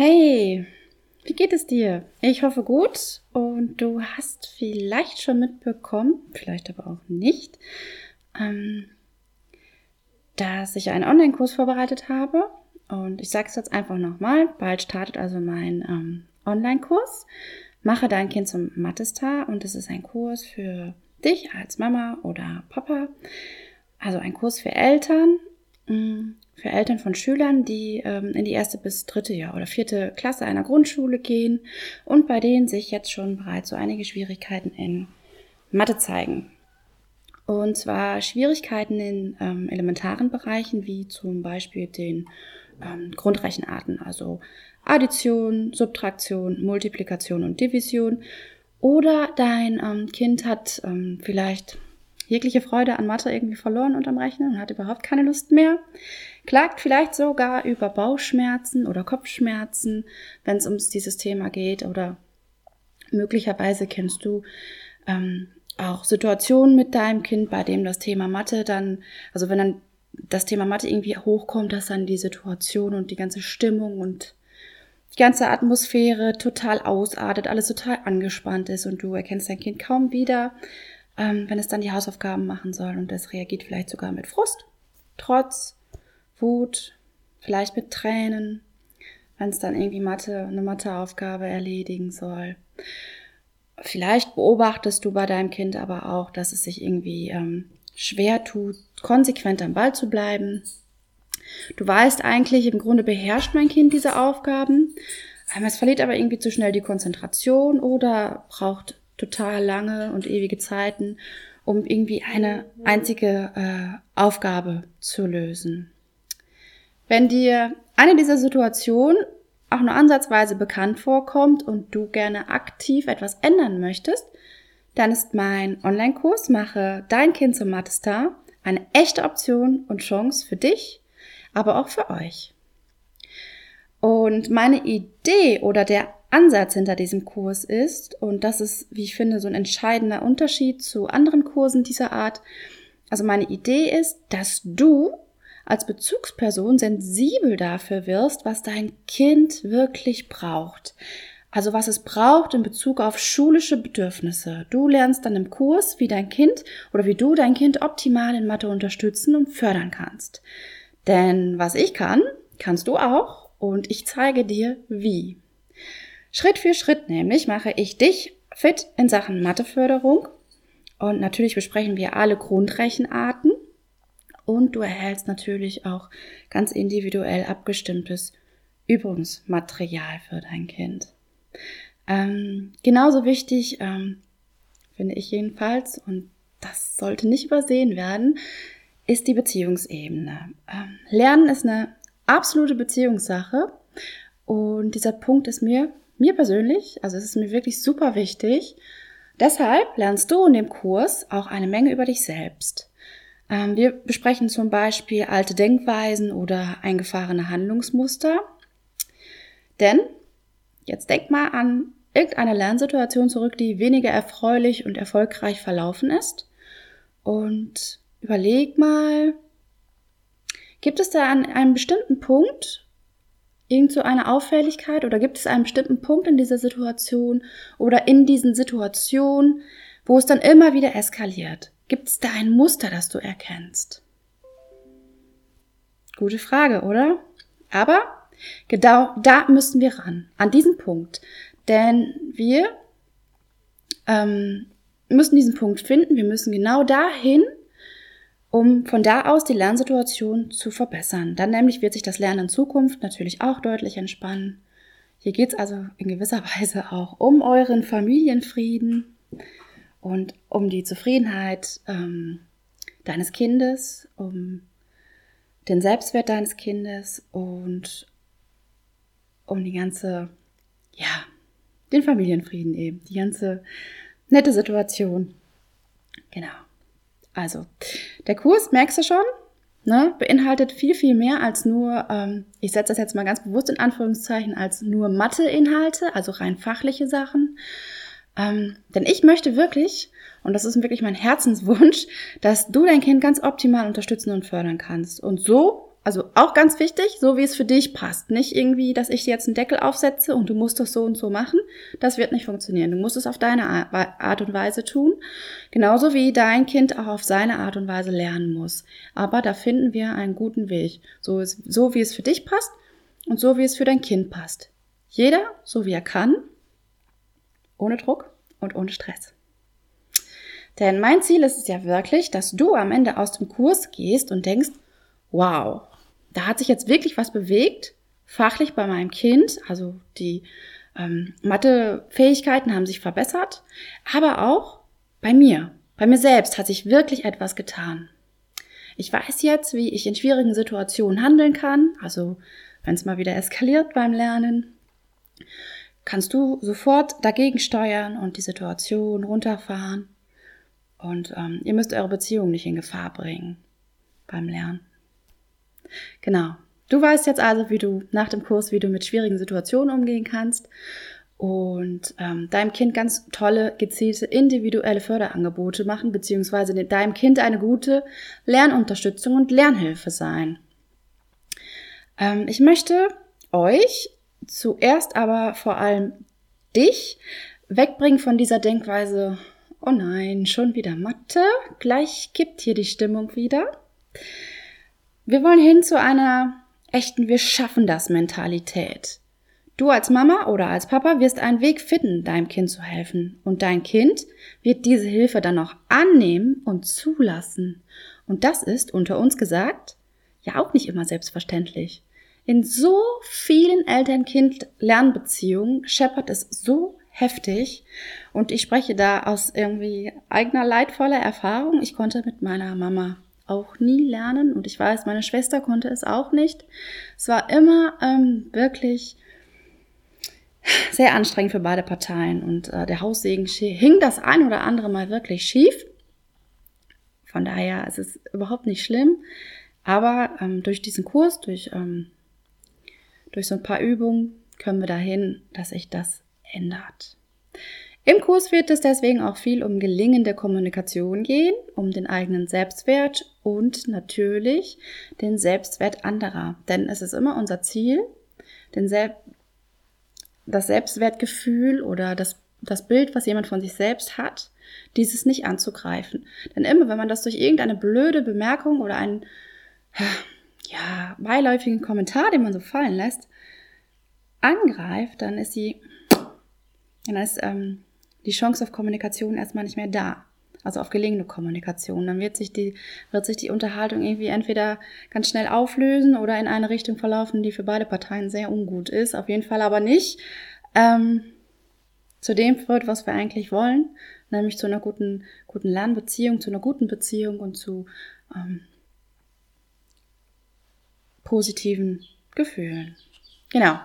Hey, wie geht es dir? Ich hoffe gut und du hast vielleicht schon mitbekommen, vielleicht aber auch nicht, ähm, dass ich einen Online-Kurs vorbereitet habe. Und ich sage es jetzt einfach nochmal, bald startet also mein ähm, Online-Kurs. Mache dein Kind zum Mathestar und es ist ein Kurs für dich als Mama oder Papa. Also ein Kurs für Eltern, mm, für Eltern von Schülern, die ähm, in die erste bis dritte Jahr oder vierte Klasse einer Grundschule gehen und bei denen sich jetzt schon bereits so einige Schwierigkeiten in Mathe zeigen. Und zwar Schwierigkeiten in ähm, elementaren Bereichen wie zum Beispiel den ähm, Grundrechenarten, also Addition, Subtraktion, Multiplikation und Division. Oder dein ähm, Kind hat ähm, vielleicht jegliche Freude an Mathe irgendwie verloren unterm Rechnen und hat überhaupt keine Lust mehr. Klagt vielleicht sogar über Bauchschmerzen oder Kopfschmerzen, wenn es um dieses Thema geht. Oder möglicherweise kennst du ähm, auch Situationen mit deinem Kind, bei dem das Thema Mathe dann, also wenn dann das Thema Mathe irgendwie hochkommt, dass dann die Situation und die ganze Stimmung und die ganze Atmosphäre total ausartet, alles total angespannt ist und du erkennst dein Kind kaum wieder, ähm, wenn es dann die Hausaufgaben machen soll und es reagiert vielleicht sogar mit Frust, Trotz, Wut, vielleicht mit Tränen, wenn es dann irgendwie Mathe, eine Matheaufgabe erledigen soll. Vielleicht beobachtest du bei deinem Kind aber auch, dass es sich irgendwie ähm, schwer tut, konsequent am Ball zu bleiben. Du weißt eigentlich, im Grunde beherrscht mein Kind diese Aufgaben. Ähm, es verliert aber irgendwie zu schnell die Konzentration oder braucht total lange und ewige Zeiten, um irgendwie eine einzige äh, Aufgabe zu lösen. Wenn dir eine dieser Situationen auch nur ansatzweise bekannt vorkommt und du gerne aktiv etwas ändern möchtest, dann ist mein Online-Kurs Mache dein Kind zum Mathe-Star eine echte Option und Chance für dich, aber auch für euch. Und meine Idee oder der Ansatz hinter diesem Kurs ist, und das ist, wie ich finde, so ein entscheidender Unterschied zu anderen Kursen dieser Art. Also meine Idee ist, dass du als Bezugsperson sensibel dafür wirst, was dein Kind wirklich braucht. Also was es braucht in Bezug auf schulische Bedürfnisse. Du lernst dann im Kurs, wie dein Kind oder wie du dein Kind optimal in Mathe unterstützen und fördern kannst. Denn was ich kann, kannst du auch und ich zeige dir wie. Schritt für Schritt nämlich mache ich dich fit in Sachen Matheförderung und natürlich besprechen wir alle Grundrechenarten und du erhältst natürlich auch ganz individuell abgestimmtes Übungsmaterial für dein Kind. Ähm, genauso wichtig ähm, finde ich jedenfalls, und das sollte nicht übersehen werden, ist die Beziehungsebene. Ähm, Lernen ist eine absolute Beziehungssache und dieser Punkt ist mir mir persönlich, also es ist mir wirklich super wichtig. Deshalb lernst du in dem Kurs auch eine Menge über dich selbst. Ähm, wir besprechen zum Beispiel alte Denkweisen oder eingefahrene Handlungsmuster. Denn, jetzt denk mal an irgendeine Lernsituation zurück, die weniger erfreulich und erfolgreich verlaufen ist. Und überleg mal, gibt es da an einem bestimmten Punkt irgend so eine Auffälligkeit oder gibt es einen bestimmten Punkt in dieser Situation oder in diesen Situationen, wo es dann immer wieder eskaliert? Gibt es da ein Muster, das du erkennst? Gute Frage, oder? Aber genau da müssen wir ran, an diesen Punkt. Denn wir ähm, müssen diesen Punkt finden, wir müssen genau dahin, um von da aus die Lernsituation zu verbessern. Dann nämlich wird sich das Lernen in Zukunft natürlich auch deutlich entspannen. Hier geht es also in gewisser Weise auch um euren Familienfrieden und um die Zufriedenheit ähm, deines Kindes, um den Selbstwert deines Kindes und um die ganze, ja, den Familienfrieden eben, die ganze nette Situation. Genau. Also, der Kurs, merkst du schon, ne, beinhaltet viel, viel mehr als nur, ähm, ich setze das jetzt mal ganz bewusst in Anführungszeichen, als nur Mathe-Inhalte, also rein fachliche Sachen. Ähm, denn ich möchte wirklich, und das ist wirklich mein Herzenswunsch, dass du dein Kind ganz optimal unterstützen und fördern kannst. Und so also auch ganz wichtig, so wie es für dich passt. Nicht irgendwie, dass ich dir jetzt einen Deckel aufsetze und du musst das so und so machen. Das wird nicht funktionieren. Du musst es auf deine Art und Weise tun. Genauso wie dein Kind auch auf seine Art und Weise lernen muss. Aber da finden wir einen guten Weg. So, ist, so wie es für dich passt und so wie es für dein Kind passt. Jeder so wie er kann. Ohne Druck und ohne Stress. Denn mein Ziel ist es ja wirklich, dass du am Ende aus dem Kurs gehst und denkst, wow, da hat sich jetzt wirklich was bewegt, fachlich bei meinem Kind. Also die ähm, Mathe-Fähigkeiten haben sich verbessert, aber auch bei mir. Bei mir selbst hat sich wirklich etwas getan. Ich weiß jetzt, wie ich in schwierigen Situationen handeln kann. Also wenn es mal wieder eskaliert beim Lernen, kannst du sofort dagegen steuern und die Situation runterfahren. Und ähm, ihr müsst eure Beziehung nicht in Gefahr bringen beim Lernen. Genau. Du weißt jetzt also, wie du nach dem Kurs, wie du mit schwierigen Situationen umgehen kannst und ähm, deinem Kind ganz tolle, gezielte, individuelle Förderangebote machen, beziehungsweise deinem Kind eine gute Lernunterstützung und Lernhilfe sein. Ähm, ich möchte euch zuerst aber vor allem dich wegbringen von dieser Denkweise, oh nein, schon wieder Mathe, gleich kippt hier die Stimmung wieder. Wir wollen hin zu einer echten Wir schaffen das Mentalität. Du als Mama oder als Papa wirst einen Weg finden, deinem Kind zu helfen. Und dein Kind wird diese Hilfe dann auch annehmen und zulassen. Und das ist, unter uns gesagt, ja auch nicht immer selbstverständlich. In so vielen Eltern-Kind-Lernbeziehungen scheppert es so heftig. Und ich spreche da aus irgendwie eigener leidvoller Erfahrung. Ich konnte mit meiner Mama auch nie lernen und ich weiß, meine Schwester konnte es auch nicht. Es war immer ähm, wirklich sehr anstrengend für beide Parteien und äh, der Haussegen hing das ein oder andere Mal wirklich schief. Von daher ist es überhaupt nicht schlimm, aber ähm, durch diesen Kurs, durch, ähm, durch so ein paar Übungen können wir dahin, dass sich das ändert. Im Kurs wird es deswegen auch viel um gelingende Kommunikation gehen, um den eigenen Selbstwert und natürlich den Selbstwert anderer. Denn es ist immer unser Ziel, den Sel das Selbstwertgefühl oder das, das Bild, was jemand von sich selbst hat, dieses nicht anzugreifen. Denn immer, wenn man das durch irgendeine blöde Bemerkung oder einen ja, beiläufigen Kommentar, den man so fallen lässt, angreift, dann ist sie, dann ist ähm, die Chance auf Kommunikation erstmal nicht mehr da. Also auf gelingende Kommunikation. Dann wird sich die, wird sich die Unterhaltung irgendwie entweder ganz schnell auflösen oder in eine Richtung verlaufen, die für beide Parteien sehr ungut ist. Auf jeden Fall aber nicht ähm, zu dem führt, was wir eigentlich wollen, nämlich zu einer guten, guten Lernbeziehung, zu einer guten Beziehung und zu ähm, positiven Gefühlen. Genau.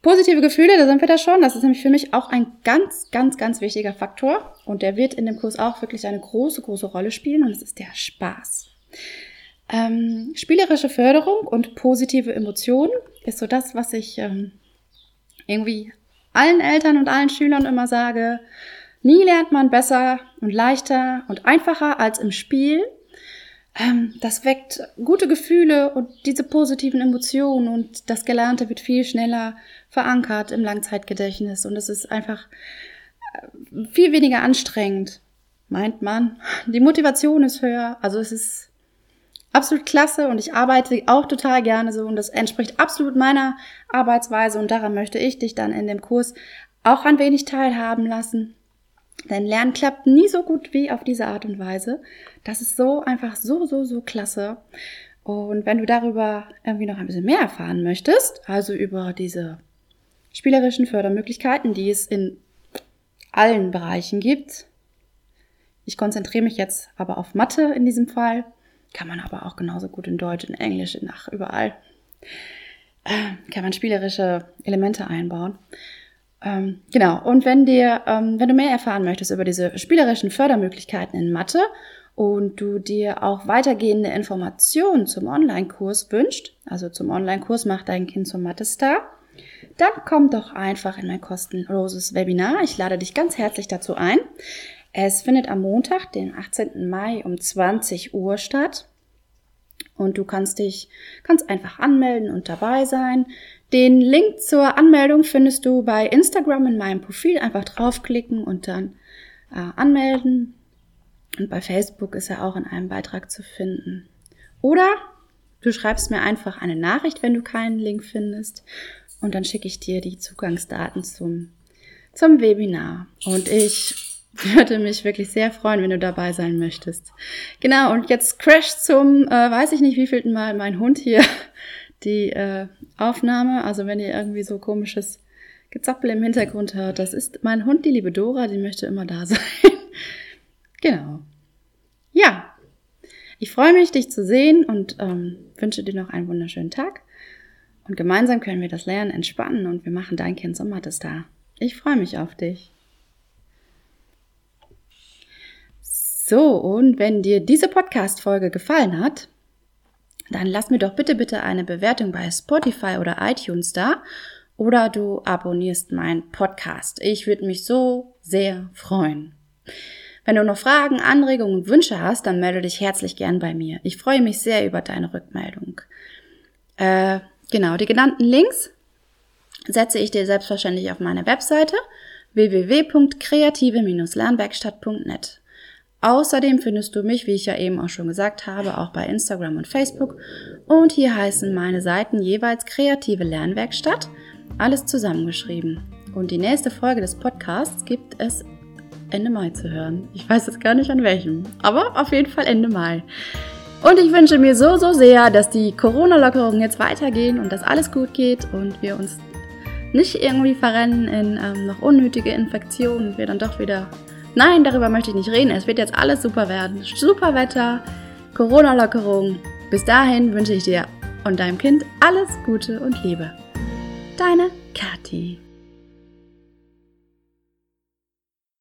Positive Gefühle, da sind wir da schon. Das ist nämlich für mich auch ein ganz, ganz, ganz wichtiger Faktor. Und der wird in dem Kurs auch wirklich eine große, große Rolle spielen. Und es ist der Spaß. Ähm, spielerische Förderung und positive Emotionen ist so das, was ich ähm, irgendwie allen Eltern und allen Schülern immer sage. Nie lernt man besser und leichter und einfacher als im Spiel ähm, das weckt gute Gefühle und diese positiven Emotionen und das Gelernte wird viel schneller verankert im Langzeitgedächtnis und es ist einfach äh, viel weniger anstrengend, meint man. Die Motivation ist höher, also es ist absolut klasse und ich arbeite auch total gerne so und das entspricht absolut meiner Arbeitsweise und daran möchte ich dich dann in dem Kurs auch ein wenig teilhaben lassen. Dein Lernen klappt nie so gut wie auf diese Art und Weise. Das ist so einfach so, so, so klasse. Und wenn du darüber irgendwie noch ein bisschen mehr erfahren möchtest, also über diese spielerischen Fördermöglichkeiten, die es in allen Bereichen gibt, ich konzentriere mich jetzt aber auf Mathe in diesem Fall, kann man aber auch genauso gut in Deutsch, in Englisch, in ach, überall. äh, kann man spielerische Elemente einbauen. Ähm, genau. Und wenn dir, ähm, wenn du mehr erfahren möchtest über diese spielerischen Fördermöglichkeiten in Mathe und du dir auch weitergehende Informationen zum Online-Kurs wünscht, also zum Online-Kurs Mach dein Kind zum Mathe-Star, dann komm doch einfach in mein kostenloses Webinar. Ich lade dich ganz herzlich dazu ein. Es findet am Montag, den 18. Mai um 20 Uhr statt. Und du kannst dich ganz einfach anmelden und dabei sein. Den Link zur Anmeldung findest du bei Instagram in meinem Profil. Einfach draufklicken und dann äh, anmelden. Und bei Facebook ist er auch in einem Beitrag zu finden. Oder du schreibst mir einfach eine Nachricht, wenn du keinen Link findest. Und dann schicke ich dir die Zugangsdaten zum, zum Webinar. Und ich würde mich wirklich sehr freuen, wenn du dabei sein möchtest. Genau, und jetzt crash zum, äh, weiß ich nicht, wievielten Mal mein Hund hier die äh, Aufnahme. Also wenn ihr irgendwie so komisches Gezappel im Hintergrund hört, das ist mein Hund, die liebe Dora, die möchte immer da sein. genau. Ja, ich freue mich, dich zu sehen und ähm, wünsche dir noch einen wunderschönen Tag. Und gemeinsam können wir das Lernen entspannen und wir machen dein Kind zum da. Ich freue mich auf dich. So, und wenn dir diese Podcast-Folge gefallen hat, dann lass mir doch bitte, bitte eine Bewertung bei Spotify oder iTunes da oder du abonnierst meinen Podcast. Ich würde mich so sehr freuen. Wenn du noch Fragen, Anregungen und Wünsche hast, dann melde dich herzlich gern bei mir. Ich freue mich sehr über deine Rückmeldung. Äh, genau, die genannten Links setze ich dir selbstverständlich auf meine Webseite www.kreative-lernwerkstatt.net. Außerdem findest du mich, wie ich ja eben auch schon gesagt habe, auch bei Instagram und Facebook. Und hier heißen meine Seiten jeweils Kreative Lernwerkstatt, alles zusammengeschrieben. Und die nächste Folge des Podcasts gibt es Ende Mai zu hören. Ich weiß jetzt gar nicht an welchem, aber auf jeden Fall Ende Mai. Und ich wünsche mir so, so sehr, dass die Corona-Lockerungen jetzt weitergehen und dass alles gut geht und wir uns nicht irgendwie verrennen in ähm, noch unnötige Infektionen und wir dann doch wieder Nein, darüber möchte ich nicht reden. Es wird jetzt alles super werden. Super Wetter, Corona-Lockerung. Bis dahin wünsche ich dir und deinem Kind alles Gute und Liebe. Deine Kathi.